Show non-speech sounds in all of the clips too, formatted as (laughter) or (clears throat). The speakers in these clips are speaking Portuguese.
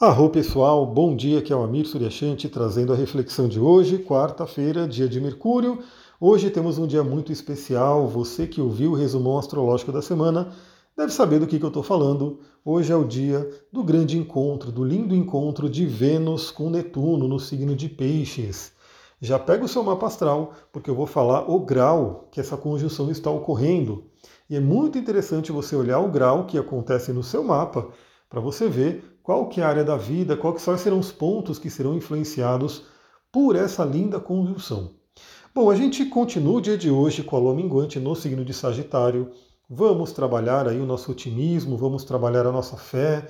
Arro pessoal, bom dia, que é o Amir Suryashanti trazendo a reflexão de hoje, quarta-feira, dia de Mercúrio. Hoje temos um dia muito especial. Você que ouviu o resumão astrológico da semana deve saber do que, que eu estou falando. Hoje é o dia do grande encontro, do lindo encontro de Vênus com Netuno no signo de Peixes. Já pega o seu mapa astral, porque eu vou falar o grau que essa conjunção está ocorrendo. E é muito interessante você olhar o grau que acontece no seu mapa para você ver qual que é a área da vida, quais serão os pontos que serão influenciados por essa linda conjunção. Bom, a gente continua o dia de hoje com a lua minguante no signo de Sagitário. Vamos trabalhar aí o nosso otimismo, vamos trabalhar a nossa fé,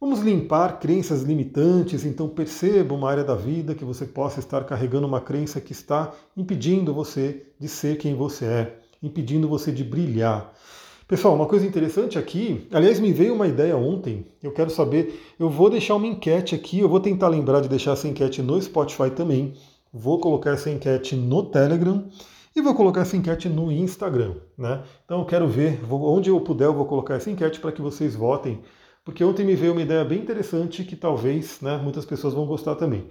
vamos limpar crenças limitantes. Então perceba uma área da vida que você possa estar carregando uma crença que está impedindo você de ser quem você é, impedindo você de brilhar. Pessoal, uma coisa interessante aqui, aliás, me veio uma ideia ontem, eu quero saber, eu vou deixar uma enquete aqui, eu vou tentar lembrar de deixar essa enquete no Spotify também, vou colocar essa enquete no Telegram e vou colocar essa enquete no Instagram, né? Então eu quero ver, vou, onde eu puder eu vou colocar essa enquete para que vocês votem, porque ontem me veio uma ideia bem interessante que talvez né, muitas pessoas vão gostar também. O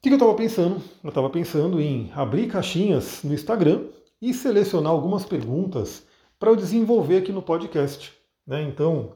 que eu estava pensando? Eu estava pensando em abrir caixinhas no Instagram e selecionar algumas perguntas para eu desenvolver aqui no podcast. Né? Então,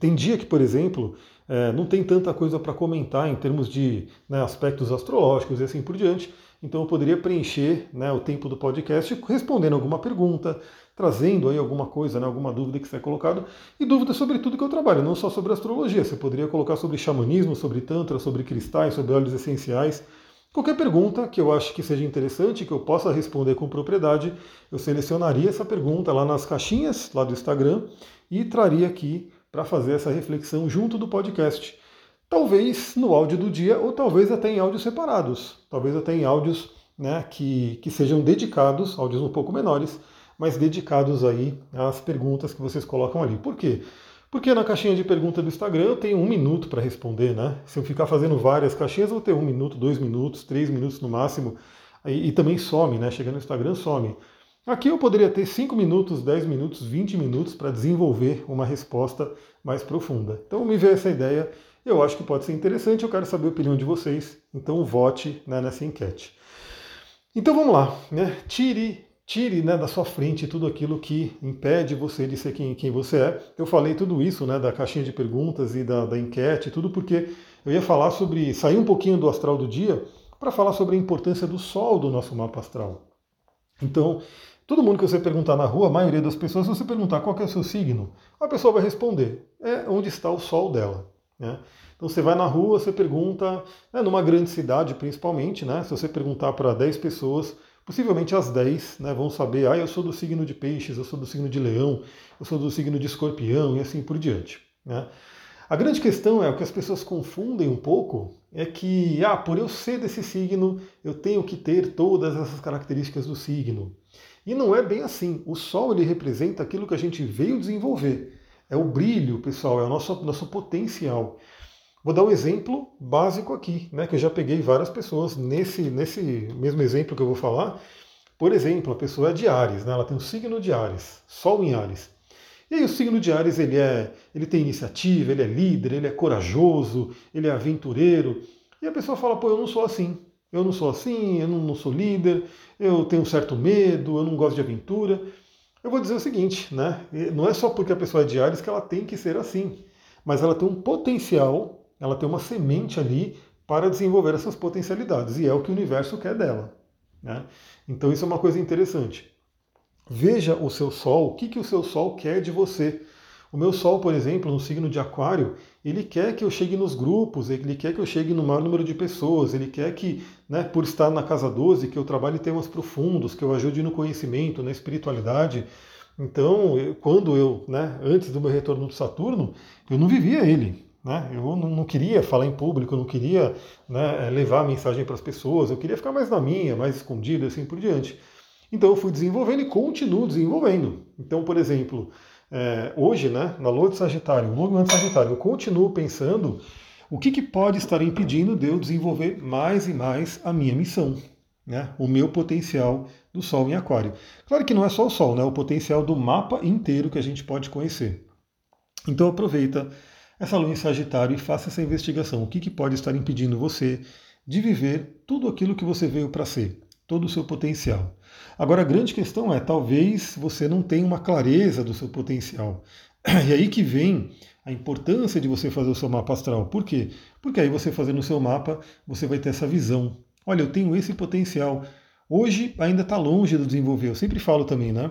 tem dia que, por exemplo, é, não tem tanta coisa para comentar em termos de né, aspectos astrológicos e assim por diante. Então eu poderia preencher né, o tempo do podcast respondendo alguma pergunta, trazendo aí alguma coisa, né, alguma dúvida que você colocado, e dúvidas sobre tudo que eu trabalho, não só sobre astrologia. Você poderia colocar sobre xamanismo, sobre tantra, sobre cristais, sobre óleos essenciais. Qualquer pergunta que eu acho que seja interessante, que eu possa responder com propriedade, eu selecionaria essa pergunta lá nas caixinhas lá do Instagram e traria aqui para fazer essa reflexão junto do podcast. Talvez no áudio do dia ou talvez até em áudios separados, talvez até em áudios né, que, que sejam dedicados, áudios um pouco menores, mas dedicados aí às perguntas que vocês colocam ali. Por quê? Porque na caixinha de pergunta do Instagram eu tenho um minuto para responder, né? Se eu ficar fazendo várias caixinhas, eu vou ter um minuto, dois minutos, três minutos no máximo. E, e também some, né? Chegando no Instagram, some. Aqui eu poderia ter 5 minutos, 10 minutos, 20 minutos para desenvolver uma resposta mais profunda. Então me veio essa ideia, eu acho que pode ser interessante, eu quero saber a opinião de vocês, então vote né, nessa enquete. Então vamos lá, né? Tire Tire né, da sua frente tudo aquilo que impede você de ser quem, quem você é. Eu falei tudo isso né, da caixinha de perguntas e da, da enquete, tudo porque eu ia falar sobre. sair um pouquinho do astral do dia para falar sobre a importância do Sol do nosso mapa astral. Então, todo mundo que você perguntar na rua, a maioria das pessoas, se você perguntar qual é o seu signo, a pessoa vai responder: é onde está o Sol dela. Né? Então você vai na rua, você pergunta, né, numa grande cidade principalmente, né, se você perguntar para 10 pessoas Possivelmente as 10 né, vão saber, ah, eu sou do signo de peixes, eu sou do signo de leão, eu sou do signo de escorpião e assim por diante. Né? A grande questão é o que as pessoas confundem um pouco é que, ah, por eu ser desse signo, eu tenho que ter todas essas características do signo. E não é bem assim. O Sol ele representa aquilo que a gente veio desenvolver. É o brilho, pessoal, é o nosso, nosso potencial. Vou dar um exemplo básico aqui, né, que eu já peguei várias pessoas nesse, nesse mesmo exemplo que eu vou falar. Por exemplo, a pessoa é de Ares, né, ela tem o signo de Ares, Sol em Ares. E aí o signo de Ares ele, é, ele tem iniciativa, ele é líder, ele é corajoso, ele é aventureiro. E a pessoa fala, pô, eu não sou assim. Eu não sou assim, eu não, não sou líder, eu tenho um certo medo, eu não gosto de aventura. Eu vou dizer o seguinte, né? Não é só porque a pessoa é de Ares que ela tem que ser assim, mas ela tem um potencial ela tem uma semente ali para desenvolver essas potencialidades, e é o que o universo quer dela. Né? Então isso é uma coisa interessante. Veja o seu Sol, o que, que o seu Sol quer de você. O meu Sol, por exemplo, no signo de Aquário, ele quer que eu chegue nos grupos, ele quer que eu chegue no maior número de pessoas, ele quer que, né, por estar na casa 12, que eu trabalhe temas profundos, que eu ajude no conhecimento, na espiritualidade. Então, quando eu, né, antes do meu retorno do Saturno, eu não vivia ele. Né? Eu não, queria falar em público, não queria né, levar a mensagem para as pessoas, eu queria ficar mais na minha, mais escondido, assim por diante. Então eu fui desenvolvendo e continuo desenvolvendo. Então, por exemplo, é, hoje, né, na Lua de Sagitário, Lua de Sagitário, eu continuo pensando o que, que pode estar impedindo de eu desenvolver mais e mais a minha missão, né, o meu potencial do Sol em Aquário. Claro que não é só o Sol, né, o potencial do mapa inteiro que a gente pode conhecer. Então aproveita essa lua em Sagitário e faça essa investigação. O que, que pode estar impedindo você de viver tudo aquilo que você veio para ser, todo o seu potencial. Agora a grande questão é, talvez você não tenha uma clareza do seu potencial. (clears throat) E aí que vem a importância de você fazer o seu mapa astral. Por quê? Porque aí você fazendo o seu mapa, você vai ter essa visão. Olha, eu tenho esse potencial. Hoje ainda está longe de desenvolver. Eu sempre falo também, né?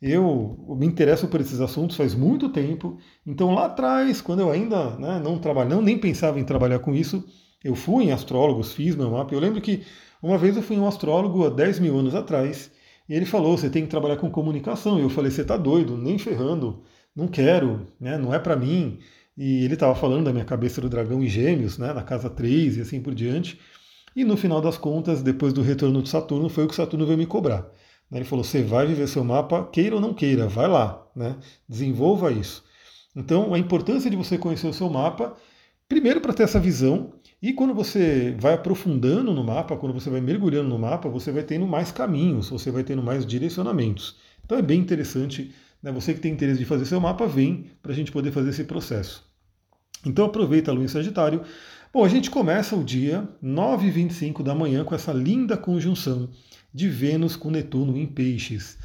Eu me interesso por esses assuntos faz muito tempo. Então lá atrás, quando eu ainda né, não trabalhava, nem pensava em trabalhar com isso, eu fui em astrólogos, fiz meu mapa. Eu lembro que uma vez eu fui em um astrólogo há 10 mil anos atrás e ele falou: você tem que trabalhar com comunicação. E eu falei: você está doido, nem ferrando, não quero, né, não é para mim. E ele estava falando da minha cabeça do dragão em gêmeos, né, na casa 3 e assim por diante. E no final das contas, depois do retorno de Saturno, foi o que Saturno veio me cobrar. Ele falou: você vai viver seu mapa, queira ou não queira, vai lá, né, desenvolva isso. Então, a importância de você conhecer o seu mapa, primeiro para ter essa visão e quando você vai aprofundando no mapa, quando você vai mergulhando no mapa, você vai tendo mais caminhos, você vai tendo mais direcionamentos. Então é bem interessante. Né? Você que tem interesse de fazer seu mapa, vem para a gente poder fazer esse processo. Então aproveita a lua em Sagitário. Bom, a gente começa o dia 9h25 da manhã com essa linda conjunção de Vênus com Netuno em Peixes.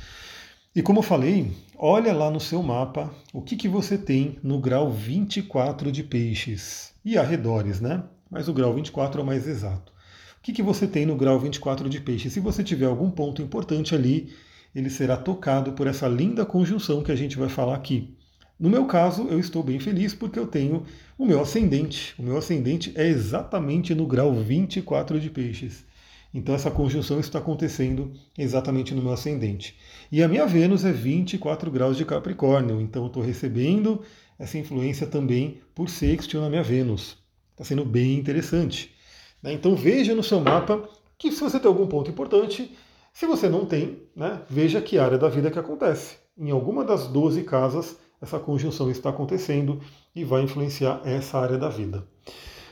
E como eu falei, olha lá no seu mapa o que, que você tem no grau 24 de Peixes e arredores, né? mas o grau 24 é o mais exato. O que, que você tem no grau 24 de peixe? Se você tiver algum ponto importante ali, ele será tocado por essa linda conjunção que a gente vai falar aqui. No meu caso, eu estou bem feliz porque eu tenho o meu ascendente. O meu ascendente é exatamente no grau 24 de peixes. Então essa conjunção está acontecendo exatamente no meu ascendente. E a minha Vênus é 24 graus de Capricórnio, então eu estou recebendo essa influência também por sextil na minha Vênus. Está sendo bem interessante. Né? Então veja no seu mapa que se você tem algum ponto importante, se você não tem, né, veja que área da vida que acontece. Em alguma das 12 casas, essa conjunção está acontecendo e vai influenciar essa área da vida.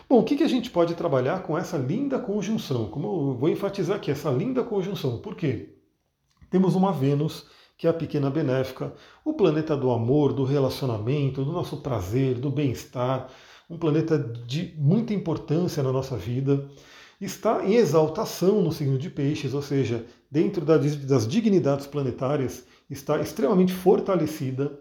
Bom, o que, que a gente pode trabalhar com essa linda conjunção? Como eu vou enfatizar aqui, essa linda conjunção. Por quê? Temos uma Vênus, que é a pequena benéfica, o planeta do amor, do relacionamento, do nosso prazer, do bem-estar, um planeta de muita importância na nossa vida, está em exaltação no signo de Peixes, ou seja, dentro das dignidades planetárias, está extremamente fortalecida.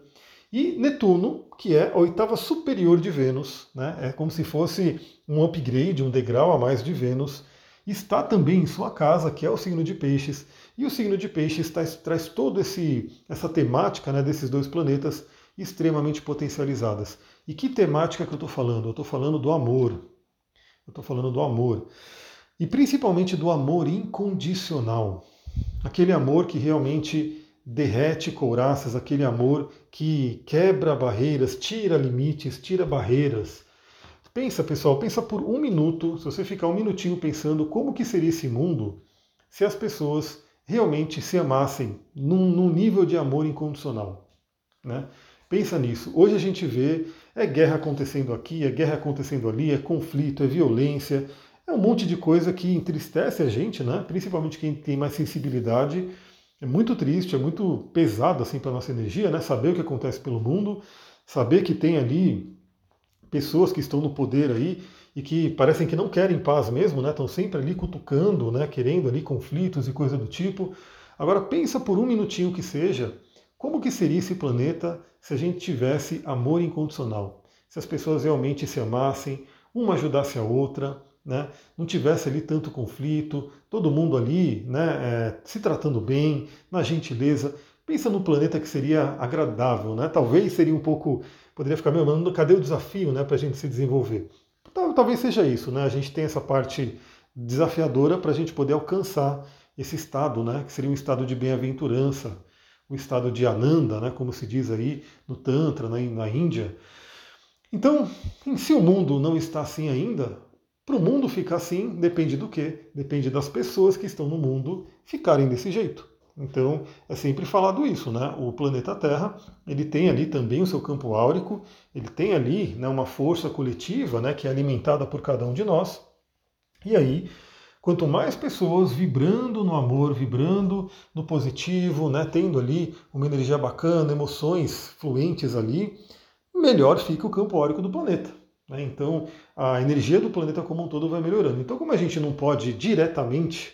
E Netuno, que é a oitava superior de Vênus, né, é como se fosse um upgrade, um degrau a mais de Vênus, está também em sua casa, que é o signo de Peixes. E o signo de Peixes traz, toda essa temática né, desses dois planetas extremamente potencializadas. E que temática que eu estou falando? Eu estou falando do amor. Eu estou falando do amor. E principalmente do amor incondicional. Aquele amor que realmente derrete couraças, aquele amor que quebra barreiras, tira limites, tira barreiras. Pensa, pessoal, pensa por um minuto, se você ficar um minutinho pensando como que seria esse mundo se as pessoas realmente se amassem num, num nível de amor incondicional. Né? Pensa nisso. Hoje a gente vê é guerra acontecendo aqui, é guerra acontecendo ali, é conflito, é violência, é um monte de coisa que entristece a gente, né? Principalmente quem tem mais sensibilidade. É muito triste, é muito pesado assim para nossa energia, né? Saber o que acontece pelo mundo, saber que tem ali pessoas que estão no poder aí e que parecem que não querem paz mesmo, né? Estão sempre ali cutucando, né? Querendo ali conflitos e coisa do tipo. Agora pensa por um minutinho que seja como que seria esse planeta se a gente tivesse amor incondicional? Se as pessoas realmente se amassem, uma ajudasse a outra, né? não tivesse ali tanto conflito, todo mundo ali né, é, se tratando bem, na gentileza. Pensa num planeta que seria agradável, né? Talvez seria um pouco. Poderia ficar, meu, mano, cadê o desafio né, para a gente se desenvolver? Talvez seja isso, né? A gente tem essa parte desafiadora para a gente poder alcançar esse estado, né? Que seria um estado de bem-aventurança, o estado de Ananda, né, como se diz aí no Tantra, na, na Índia. Então, se o mundo não está assim ainda, para o mundo ficar assim, depende do quê? Depende das pessoas que estão no mundo ficarem desse jeito. Então, é sempre falado isso, né? O planeta Terra, ele tem ali também o seu campo áurico, ele tem ali né, uma força coletiva, né, que é alimentada por cada um de nós. E aí, Quanto mais pessoas vibrando no amor, vibrando no positivo, né, tendo ali uma energia bacana, emoções fluentes ali, melhor fica o campo órico do planeta. Né? Então, a energia do planeta como um todo vai melhorando. Então, como a gente não pode diretamente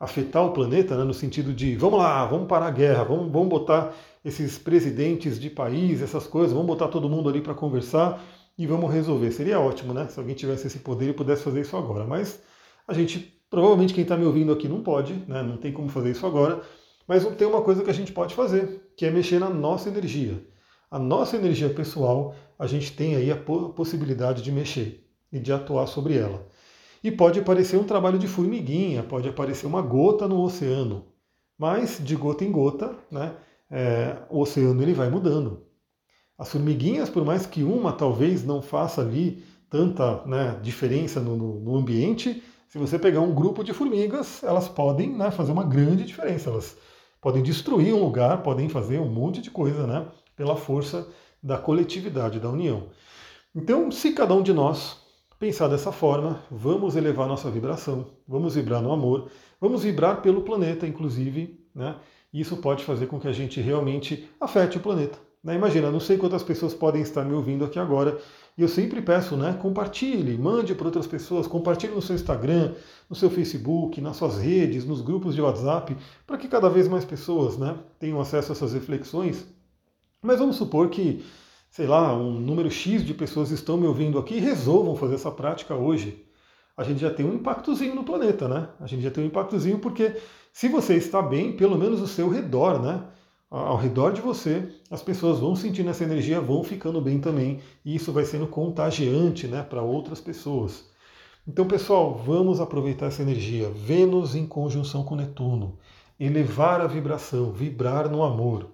afetar o planeta, né, no sentido de vamos lá, vamos parar a guerra, vamos, vamos botar esses presidentes de país, essas coisas, vamos botar todo mundo ali para conversar e vamos resolver. Seria ótimo, né? Se alguém tivesse esse poder e pudesse fazer isso agora. Mas a gente, provavelmente quem está me ouvindo aqui não pode, né? não tem como fazer isso agora. Mas tem uma coisa que a gente pode fazer, que é mexer na nossa energia. A nossa energia pessoal, a gente tem aí a possibilidade de mexer e de atuar sobre ela. E pode parecer um trabalho de formiguinha, pode aparecer uma gota no oceano, mas de gota em gota, né, é, o oceano ele vai mudando. As formiguinhas, por mais que uma talvez não faça ali tanta né, diferença no, no, no, ambiente, se você pegar um grupo de formigas, elas podem né, fazer uma grande diferença. Elas podem destruir um lugar, podem fazer um monte de coisa, né, pela força da coletividade, da união. Então, se cada um de nós pensar dessa forma, vamos elevar nossa vibração, vamos vibrar no amor, vamos vibrar pelo planeta, inclusive, né? Isso pode fazer com que a gente realmente afete o planeta. Né? Imagina, não sei quantas pessoas podem estar me ouvindo aqui agora, e eu sempre peço, né? Compartilhe, mande para outras pessoas, compartilhe no seu Instagram, no seu Facebook, nas suas redes, nos grupos de WhatsApp, para que cada vez mais pessoas né, tenham acesso a essas reflexões. Mas vamos supor que sei lá, um número X de pessoas estão me ouvindo aqui e resolvam fazer essa prática hoje, a gente já tem um impactozinho no planeta, né? A gente já tem um impactozinho porque se você está bem, pelo menos o seu redor, né? Ao redor de você, as pessoas vão sentindo essa energia, vão ficando bem também, e isso vai sendo contagiante, né, para outras pessoas. Então, pessoal, vamos aproveitar essa energia. Vênus em conjunção com Netuno, elevar a vibração, vibrar no amor.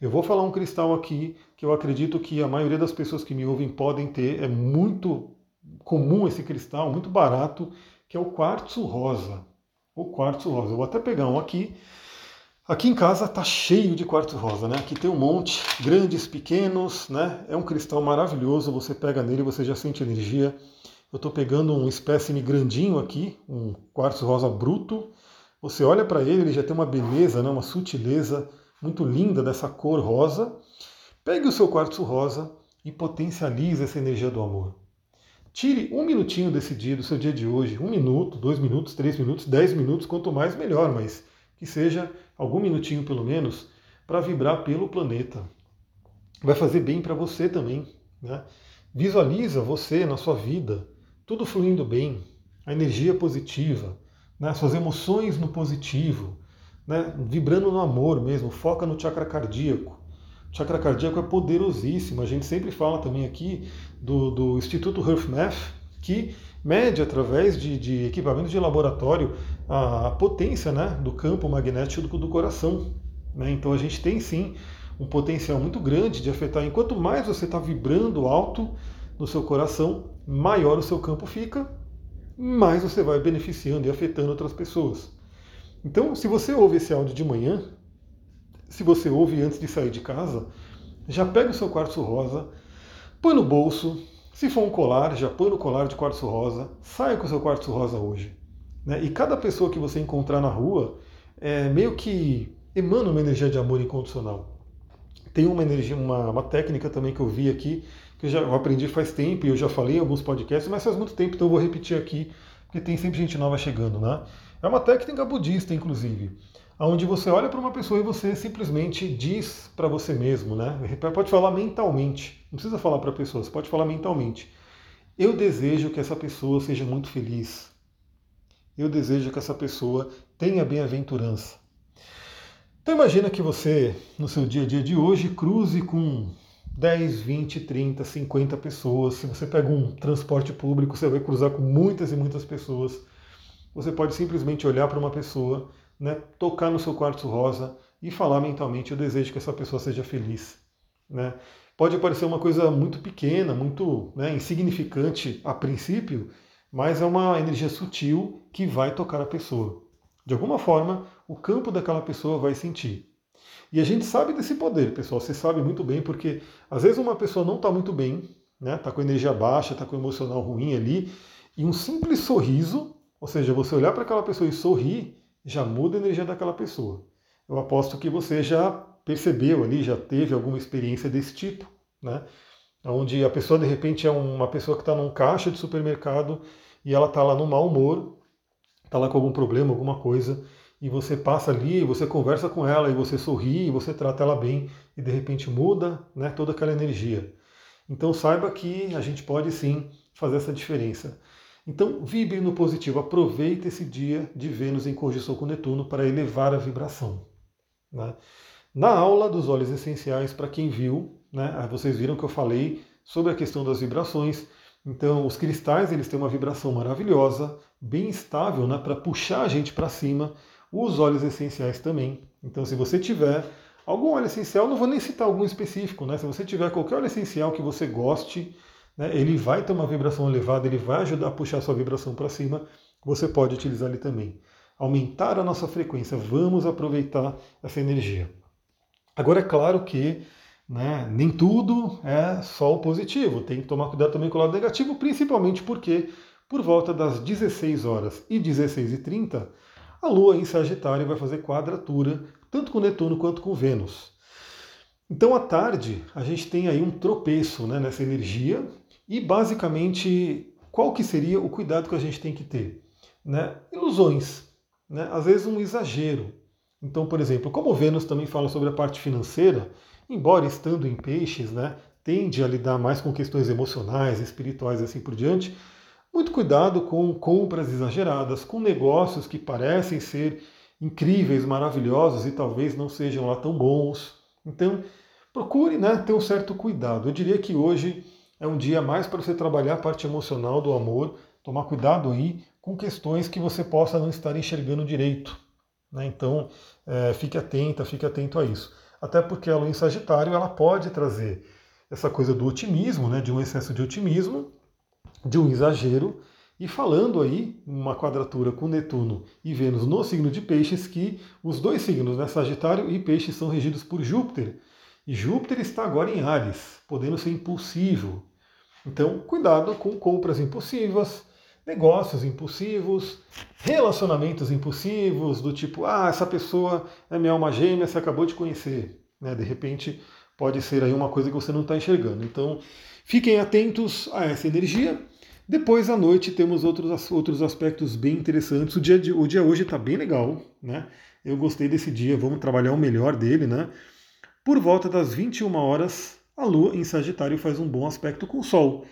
Eu vou falar um cristal aqui que eu acredito que a maioria das pessoas que me ouvem podem ter. É muito comum esse cristal, muito barato, que é o quartzo rosa. O quartzo rosa. Eu vou até pegar um aqui. Aqui em casa tá cheio de quartzo rosa, né? Aqui tem um monte, grandes, pequenos, né? É um cristal maravilhoso. Você pega nele, você já sente energia. Eu estou pegando um espécime grandinho aqui, um quartzo rosa bruto. Você olha para ele, ele já tem uma beleza, né? uma sutileza muito linda dessa cor rosa. Pegue o seu quartzo rosa e potencialize essa energia do amor. Tire um minutinho desse dia, do seu dia de hoje, um minuto, dois minutos, três minutos, dez minutos, quanto mais melhor, mas que seja algum minutinho pelo menos para vibrar pelo planeta. Vai fazer bem para você também. Né? Visualiza você na sua vida, tudo fluindo bem, a energia positiva, né? suas emoções no positivo, né, vibrando no amor mesmo, foca no chakra cardíaco. O chakra cardíaco é poderosíssimo. A gente sempre fala também aqui do, do Instituto HearthMath, que mede através de, de equipamentos de laboratório a, potência né, do campo magnético do, do coração. Né? Então a gente tem sim um potencial muito grande de afetar. Enquanto mais você está vibrando alto no seu coração, maior o seu campo fica, mais você vai beneficiando e afetando outras pessoas. Então, se você ouve esse áudio de manhã, se você ouve antes de sair de casa, já pega o seu quartzo rosa, põe no bolso. Se for um colar, já põe no colar de quartzo rosa. Saia com o seu quartzo rosa hoje. Né? E cada pessoa que você encontrar na rua, é, meio que emana uma energia de amor incondicional. Tem uma energia, uma, uma técnica também que eu vi aqui, que eu já aprendi faz tempo e eu já falei em alguns podcasts, mas faz muito tempo, então eu vou repetir aqui, porque tem sempre gente nova chegando, né? É uma técnica budista, inclusive, onde você olha para uma pessoa e você simplesmente diz para você mesmo, né? Pode falar mentalmente, não precisa falar para a pessoa, você pode falar mentalmente. Eu desejo que essa pessoa seja muito feliz. Eu desejo que essa pessoa tenha bem-aventurança. Então imagina que você, no seu dia a dia de hoje, cruze com 10, 20, 30, 50 pessoas. Se você pega um transporte público, você vai cruzar com muitas e muitas pessoas você pode simplesmente olhar para uma pessoa, né, tocar no seu quartzo rosa e falar mentalmente: Eu desejo que essa pessoa seja feliz. Né? Pode parecer uma coisa muito pequena, muito né, insignificante a princípio, mas é uma energia sutil que vai tocar a pessoa. De alguma forma, o campo daquela pessoa vai sentir. E a gente sabe desse poder, pessoal. Você sabe muito bem, porque às vezes uma pessoa não está muito bem, né, tá com energia baixa, está com emocional ruim ali, e um simples sorriso ou seja, você olhar para aquela pessoa e sorrir já muda a energia daquela pessoa. Eu aposto que você já percebeu ali, já teve alguma experiência desse tipo, né? onde a pessoa de repente é uma pessoa que está num caixa de supermercado e ela está lá no mau humor, está lá com algum problema, alguma coisa, e você passa ali, você conversa com ela, e você sorri, e você trata ela bem, e de repente muda né, toda aquela energia. Então saiba que a gente pode sim fazer essa diferença. Então vibre no positivo, aproveite esse dia de Vênus em conjunção com Netuno para elevar a vibração. Né? Na aula dos óleos essenciais, para quem viu, né, vocês viram que eu falei sobre a questão das vibrações. Então, os cristais eles têm uma vibração maravilhosa, bem estável, né, para puxar a gente para cima. Os óleos essenciais também. Então, se você tiver algum óleo essencial, não vou nem citar algum específico, né? Se você tiver qualquer óleo essencial que você goste, né, ele vai ter uma vibração elevada, ele vai ajudar a puxar a sua vibração para cima. Você pode utilizar ele também. Aumentar a nossa frequência. Vamos aproveitar essa energia. Agora, é claro que né, nem tudo é só o positivo. Tem que tomar cuidado também com o lado negativo, principalmente porque por volta das 16 horas e 16 e 30 a Lua em Sagitário vai fazer quadratura, tanto com Netuno quanto com Vênus. Então, à tarde, a gente tem aí um tropeço né, nessa energia e, basicamente, qual que seria o cuidado que a gente tem que ter? Né? Ilusões, né? às vezes um exagero. Então, por exemplo, como Vênus também fala sobre a parte financeira, embora estando em peixes, né, tende a lidar mais com questões emocionais, espirituais e assim por diante, muito cuidado com compras exageradas, com negócios que parecem ser incríveis, maravilhosos e talvez não sejam lá tão bons. Então, procure né, ter um certo cuidado. Eu diria que hoje é um dia mais para você trabalhar a parte emocional do amor, tomar cuidado aí com questões que você possa não estar enxergando direito. Né? Então, é, fique atenta, fique atento a isso. Até porque a lua em Sagitário ela pode trazer essa coisa do otimismo, né, de um excesso de otimismo, de um exagero, e falando aí, uma quadratura com Netuno e Vênus no signo de Peixes, que os dois signos, né, Sagitário e Peixes, são regidos por Júpiter. E Júpiter está agora em Ares, podendo ser impulsivo. Então, cuidado com compras impulsivas, negócios impulsivos, relacionamentos impulsivos, do tipo, ah, essa pessoa é minha alma gêmea, você acabou de conhecer. Né? De repente, pode ser aí uma coisa que você não está enxergando. Então, fiquem atentos a essa energia. Depois à noite temos outros, outros aspectos bem interessantes. O dia, de, o dia hoje está bem legal, né? Eu gostei desse dia, vamos trabalhar o melhor dele, né? Por volta das 21 horas, a Lua em Sagitário faz um bom aspecto com o Sol,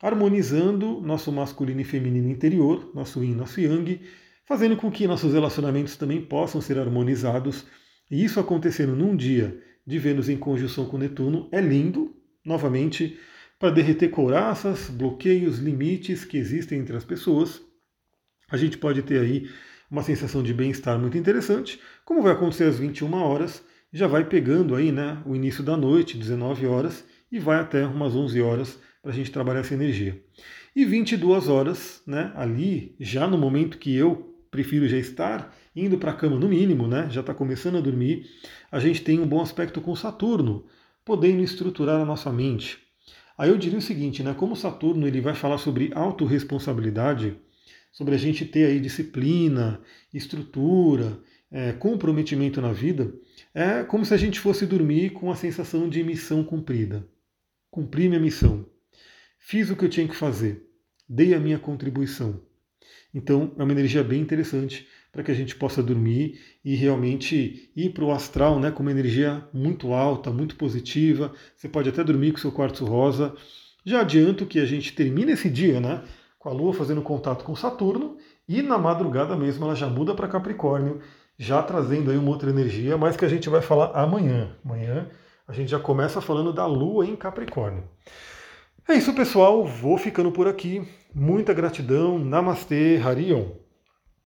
harmonizando nosso masculino e feminino interior, nosso Yin, nosso Yang, fazendo com que nossos relacionamentos também possam ser harmonizados. E isso acontecendo num dia de Vênus em conjunção com Netuno é lindo, novamente para derreter couraças, bloqueios, limites que existem entre as pessoas. A gente pode ter aí uma sensação de bem-estar muito interessante, como vai acontecer às 21 horas, já vai pegando aí né, o início da noite, 19 horas, e vai até umas 11 horas para a gente trabalhar essa energia. E 22 horas, né, ali, já no momento que eu prefiro já estar indo para a cama no mínimo, né, já está começando a dormir, a gente tem um bom aspecto com Saturno, podendo estruturar a nossa mente, Aí eu diria o seguinte, né, como Saturno ele vai falar sobre autorresponsabilidade, sobre a gente ter aí disciplina, estrutura, é, comprometimento na vida, é como se a gente fosse dormir com a sensação de missão cumprida. Cumpri minha missão. Fiz o que eu tinha que fazer. Dei a minha contribuição. Então é uma energia bem interessante para que a gente possa dormir e realmente ir para o astral né, com uma energia muito alta, muito positiva. Você pode até dormir com seu quartzo rosa. Já adianto que a gente termina esse dia né, com a Lua fazendo contato com Saturno e na madrugada mesmo ela já muda para Capricórnio, já trazendo aí uma outra energia, mas que a gente vai falar amanhã. Amanhã a gente já começa falando da Lua em Capricórnio. É isso, pessoal. Vou ficando por aqui. Muita gratidão. Namastê, Harion.